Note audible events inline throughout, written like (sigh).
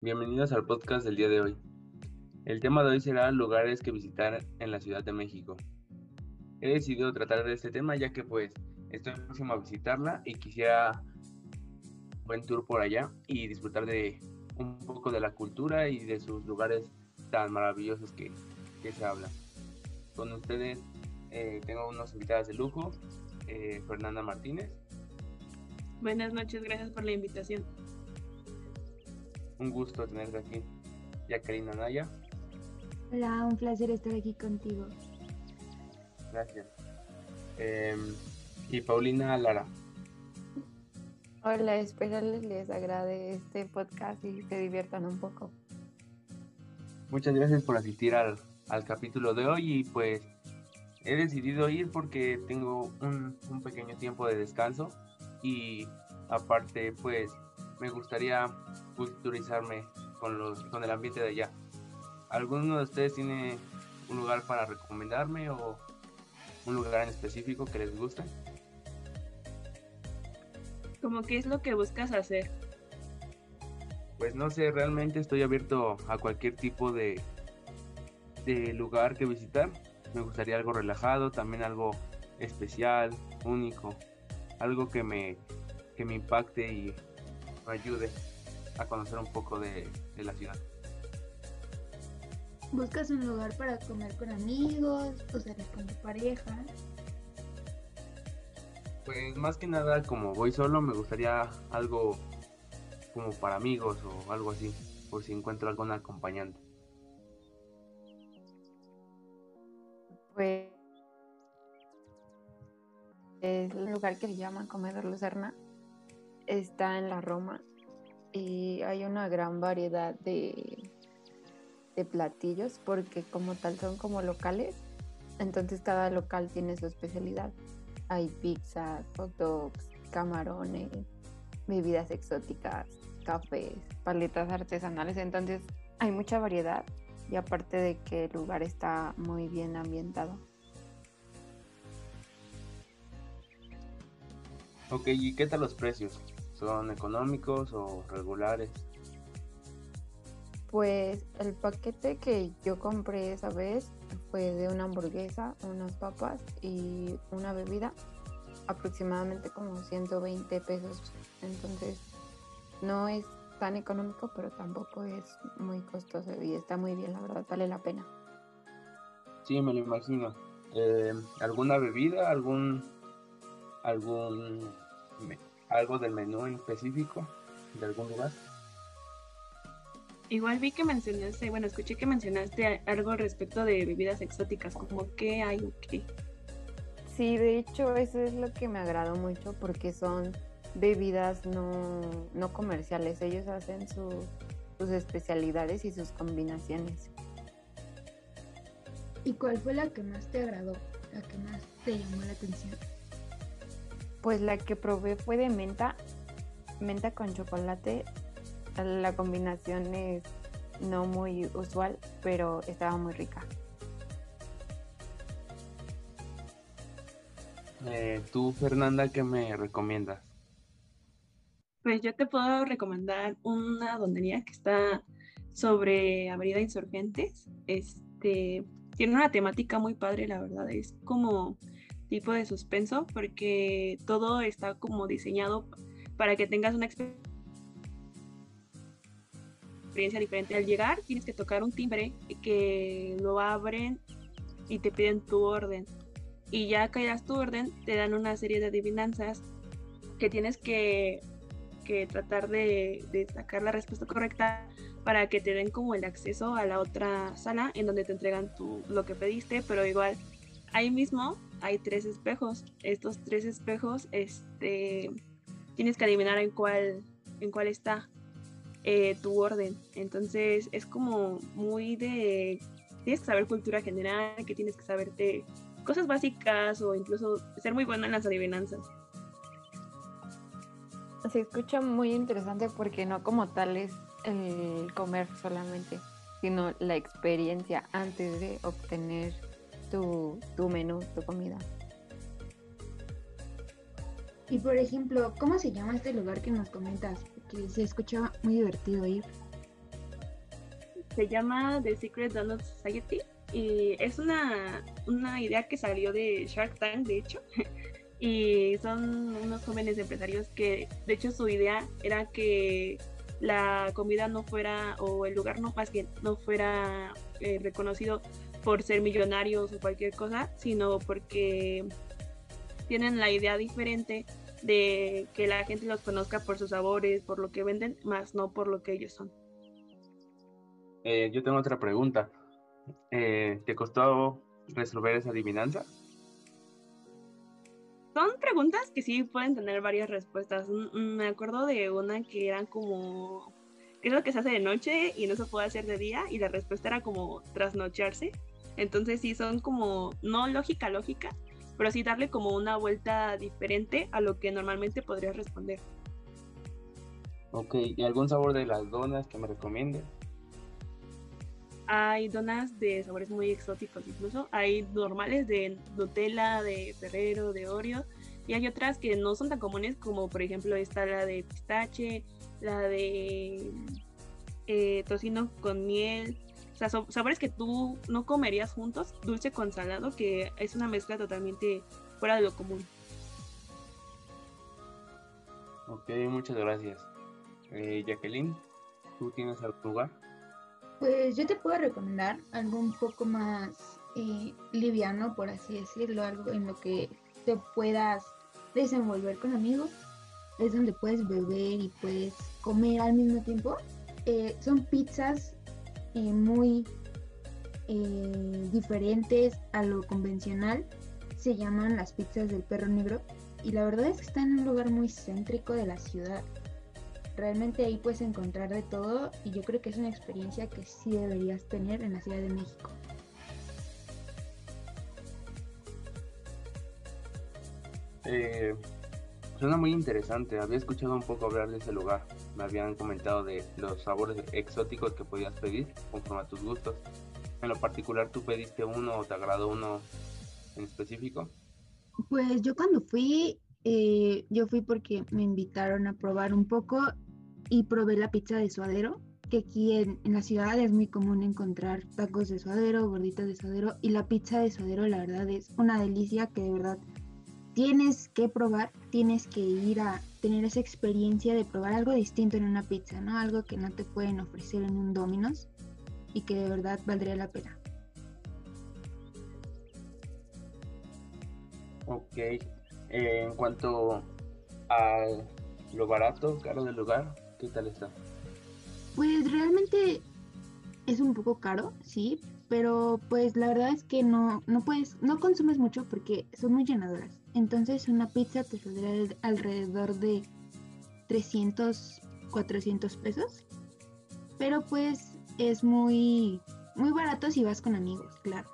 Bienvenidos al podcast del día de hoy. El tema de hoy será lugares que visitar en la Ciudad de México. He decidido tratar de este tema ya que pues estoy próximo a visitarla y quisiera un buen tour por allá y disfrutar de un poco de la cultura y de sus lugares tan maravillosos que, que se hablan. Con ustedes eh, tengo unos invitados de lujo, eh, Fernanda Martínez. Buenas noches, gracias por la invitación. Un gusto tenerte aquí. Jacqueline Anaya. Hola, un placer estar aquí contigo. Gracias. Em, y Paulina Lara. Hola, espero les agrade este podcast y se diviertan un poco. Muchas gracias por asistir al, al capítulo de hoy y pues he decidido ir porque tengo un, un pequeño tiempo de descanso y aparte pues me gustaría culturizarme con, los, con el ambiente de allá. ¿Alguno de ustedes tiene un lugar para recomendarme o un lugar en específico que les guste? ¿Cómo qué es lo que buscas hacer? Pues no sé, realmente estoy abierto a cualquier tipo de, de lugar que visitar. Me gustaría algo relajado, también algo especial, único, algo que me, que me impacte y ayude a conocer un poco de, de la ciudad. ¿Buscas un lugar para comer con amigos o salir con tu pareja? Pues más que nada, como voy solo, me gustaría algo como para amigos o algo así, por si encuentro algún acompañante. Pues es un lugar que se llama Comedor Lucerna. Está en la Roma y hay una gran variedad de, platillos porque como tal son como locales, entonces cada local tiene su especialidad. Hay pizzas, hot dogs, camarones, bebidas exóticas, cafés, paletas artesanales, entonces hay mucha variedad y aparte de que el lugar está muy bien ambientado. Ok, ¿y qué tal los precios? ¿Son económicos o regulares? Pues el paquete que yo compré esa vez fue de una hamburguesa, unas papas y una bebida, aproximadamente como 120 pesos. Entonces no es tan económico, pero tampoco es muy costoso y está muy bien, la verdad, vale la pena. Sí, me lo imagino. Eh, ¿Alguna bebida? ¿Algún, algún, algo del menú en específico de algún lugar? Igual vi que mencionaste, bueno, escuché que mencionaste algo respecto de bebidas exóticas, como qué hay o qué. Sí, de hecho eso es lo que me agradó mucho porque son bebidas no, no comerciales. Ellos hacen su- sus especialidades y sus combinaciones. ¿Y cuál fue la que más te agradó? La que más te llamó la atención. Pues la que probé fue de menta, menta con chocolate. La combinación es no muy usual, pero estaba muy rica. Eh, Tú, Fernanda, ¿qué me recomiendas? Pues yo te puedo recomendar una dondería que está sobre Avenida Insurgentes. Este tiene una temática muy padre, la verdad. Es como tipo de suspenso porque todo está como diseñado para que tengas una exper- experiencia diferente. Al llegar tienes que tocar un timbre que lo abren y te piden tu orden. Y ya que das tu orden, te dan una serie de adivinanzas que tienes que que tratar de, de sacar la respuesta correcta para que te den como el acceso a la otra sala en donde te entregan tu, lo que pediste, pero igual ahí mismo hay tres espejos. Estos tres espejos, este, tienes que adivinar en cuál, en cuál está eh, tu orden. Entonces es como muy de, tienes que saber cultura general, que tienes que saberte cosas básicas o incluso ser muy bueno en las adivinanzas. Se escucha muy interesante porque no como tal es el comer solamente, sino la experiencia antes de obtener tu, tu menú, tu comida. Y por ejemplo, ¿cómo se llama este lugar que nos comentas? Porque se escuchaba muy divertido ir. Se llama The Secret Donut Society y es una, una idea que salió de Shark Tank, de hecho. (laughs) y son unos jóvenes empresarios que, de hecho, su idea era que la comida no fuera, o el lugar no más bien, no fuera eh, reconocido por ser millonarios o cualquier cosa, sino porque tienen la idea diferente de que la gente los conozca por sus sabores, por lo que venden, más no por lo que ellos son. Eh, yo tengo otra pregunta. Eh, ¿Te costó resolver esa adivinanza? Son preguntas que sí pueden tener varias respuestas. Me acuerdo de una que eran como, ¿qué es lo que se hace de noche y no se puede hacer de día? Y la respuesta era como trasnocharse. Entonces sí son como, no lógica, lógica, pero sí darle como una vuelta diferente a lo que normalmente podrías responder. Ok, ¿y algún sabor de las donas que me recomiendes? Hay donas de sabores muy exóticos incluso. Hay normales de Nutella, de Ferrero, de Oreo. Y hay otras que no son tan comunes como por ejemplo está la de pistache, la de eh, tocino con miel. O sea, sabores que tú no comerías juntos, dulce con salado, que es una mezcla totalmente fuera de lo común. Ok, muchas gracias. Eh, Jacqueline, ¿tú tienes algún lugar? Pues yo te puedo recomendar algo un poco más eh, liviano, por así decirlo, algo en lo que te puedas desenvolver con amigos. Es donde puedes beber y puedes comer al mismo tiempo. Eh, son pizzas eh, muy diferentes a lo convencional. Se llaman las pizzas del perro negro. Y la verdad es que están en un lugar muy céntrico de la ciudad realmente ahí puedes encontrar de todo y yo creo que es una experiencia que sí deberías tener en la Ciudad de México. Eh, suena muy interesante. Había escuchado un poco hablar de ese lugar. Me habían comentado de los sabores exóticos que podías pedir conforme a tus gustos. En lo particular, ¿tú pediste uno o te agradó uno en específico? Pues yo cuando fui, eh, yo fui porque me invitaron a probar un poco y probé la pizza de suadero, que aquí en, la ciudad es muy común encontrar tacos de suadero, gorditas de suadero y la pizza de suadero la verdad es una delicia que de verdad tienes que probar, tienes que ir a tener esa experiencia de probar algo distinto en una pizza, ¿no? Algo que no te pueden ofrecer en un Domino's y que de verdad valdría la pena. Ok, eh, en cuanto a lo barato, caro del lugar, ¿Qué tal está? Pues realmente es un poco caro, sí, pero pues la verdad es que no, no puedes, no consumes mucho porque son muy llenadoras. Entonces una pizza te saldrá alrededor de 300, 400 pesos. Pero pues es muy, muy barato si vas con amigos, claro.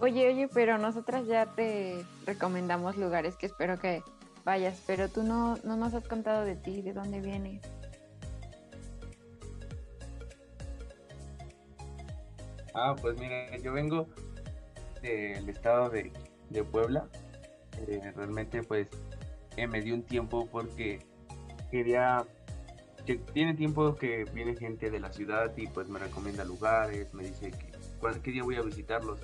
Oye, oye, pero nosotras ya te recomendamos lugares que espero que vayas, pero tú no, no nos has contado de ti, de dónde vienes. Ah, pues mira, yo vengo del estado de, Puebla. Eh, realmente pues eh, me dio un tiempo porque quería que tiene tiempo que viene gente de la ciudad y pues me recomienda lugares, me dice que qué día voy a visitarlos.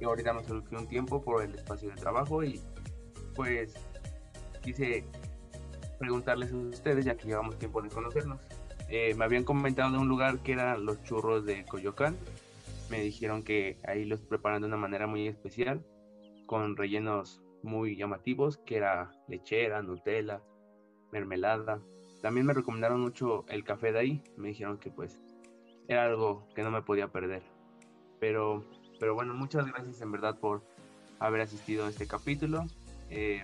Y ahorita me surgió un tiempo por el espacio de trabajo y pues quise preguntarles a ustedes, ya que llevamos tiempo de conocernos. Eh, me habían comentado de un lugar que eran los churros de Coyoacán. Me dijeron que ahí los preparan de una manera muy especial, con rellenos muy llamativos, que era lechera, Nutella, mermelada. También me recomendaron mucho el café de ahí. Me dijeron que pues era algo que no me podía perder. Pero, pero bueno, muchas gracias en verdad por haber asistido a este capítulo. Eh,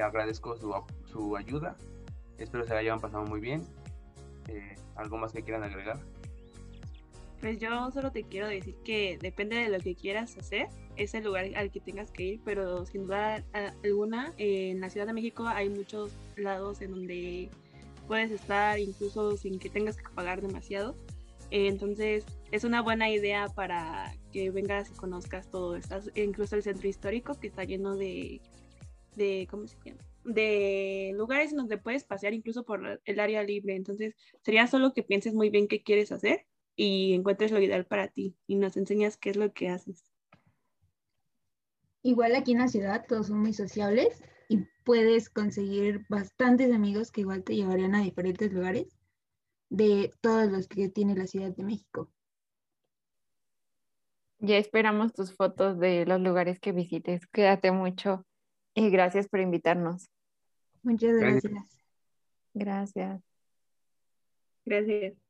agradezco su, su, ayuda. Espero se la hayan pasado muy bien. Eh, ¿Algo más que quieran agregar? Pues yo solo te quiero decir que depende de lo que quieras hacer, es el lugar al que tengas que ir, pero sin duda alguna, en la Ciudad de México hay muchos lados en donde puedes estar incluso sin que tengas que pagar demasiado. entonces es una buena idea para que vengas y conozcas todo. Estás, incluso el centro histórico que está lleno de de, ¿cómo se llama? de lugares donde puedes pasear incluso por el área libre. Entonces, sería solo que pienses muy bien qué quieres hacer y encuentres lo ideal para ti y nos enseñas qué es lo que haces. Igual aquí en la ciudad todos son muy sociables y puedes conseguir bastantes amigos que igual te llevarían a diferentes lugares de todos los que tiene la Ciudad de México. Ya esperamos tus fotos de los lugares que visites. Cuídate mucho y gracias por invitarnos. Muchas gracias. Gracias. Gracias.